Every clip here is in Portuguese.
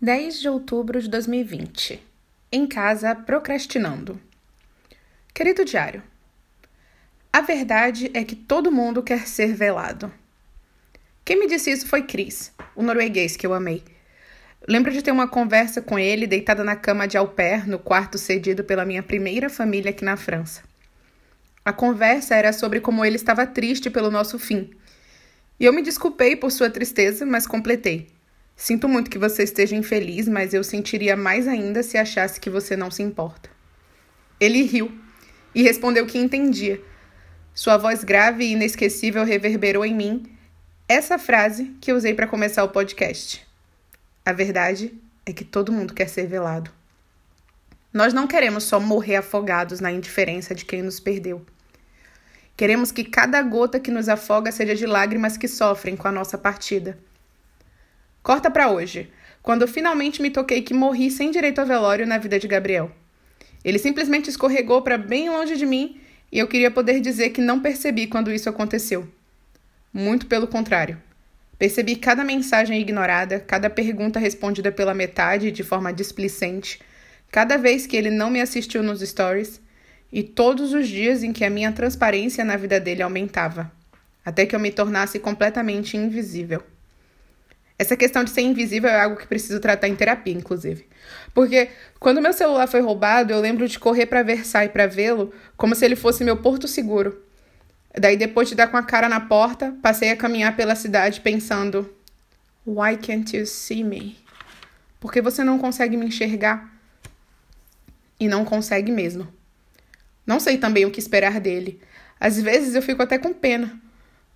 10 de outubro de 2020. Em casa, procrastinando. Querido diário, a verdade é que todo mundo quer ser velado. Quem me disse isso foi Chris, o norueguês que eu amei. Lembro de ter uma conversa com ele deitada na cama de au pair no quarto cedido pela minha primeira família aqui na França. A conversa era sobre como ele estava triste pelo nosso fim. E eu me desculpei por sua tristeza, mas completei. Sinto muito que você esteja infeliz, mas eu sentiria mais ainda se achasse que você não se importa. Ele riu e respondeu que entendia. Sua voz grave e inesquecível reverberou em mim essa frase que usei para começar o podcast. A verdade é que todo mundo quer ser velado. Nós não queremos só morrer afogados na indiferença de quem nos perdeu. Queremos que cada gota que nos afoga seja de lágrimas que sofrem com a nossa partida. Corta para hoje, quando eu finalmente me toquei que morri sem direito a velório na vida de Gabriel. Ele simplesmente escorregou para bem longe de mim e eu queria poder dizer que não percebi quando isso aconteceu. Muito pelo contrário. Percebi cada mensagem ignorada, cada pergunta respondida pela metade de forma displicente, cada vez que ele não me assistiu nos stories e todos os dias em que a minha transparência na vida dele aumentava, até que eu me tornasse completamente invisível. Essa questão de ser invisível é algo que preciso tratar em terapia, inclusive. Porque quando meu celular foi roubado, eu lembro de correr para Versailles para vê-lo, como se ele fosse meu porto seguro. Daí, depois de dar com a cara na porta, passei a caminhar pela cidade pensando: Why can't you see me? Porque você não consegue me enxergar? E não consegue mesmo. Não sei também o que esperar dele. Às vezes eu fico até com pena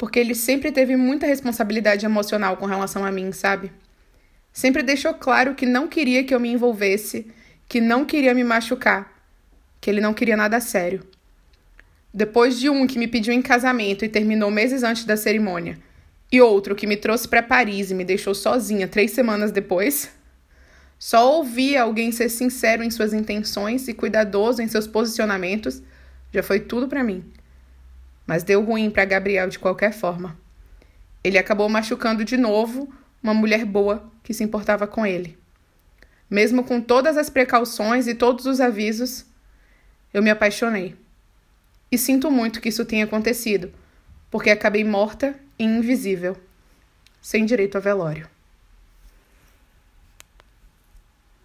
porque ele sempre teve muita responsabilidade emocional com relação a mim, sabe? Sempre deixou claro que não queria que eu me envolvesse, que não queria me machucar, que ele não queria nada sério. Depois de um que me pediu em casamento e terminou meses antes da cerimônia, e outro que me trouxe para Paris e me deixou sozinha três semanas depois, só ouvir alguém ser sincero em suas intenções e cuidadoso em seus posicionamentos já foi tudo para mim mas deu ruim para Gabriel de qualquer forma. Ele acabou machucando de novo uma mulher boa que se importava com ele. Mesmo com todas as precauções e todos os avisos, eu me apaixonei. E sinto muito que isso tenha acontecido, porque acabei morta e invisível, sem direito a velório.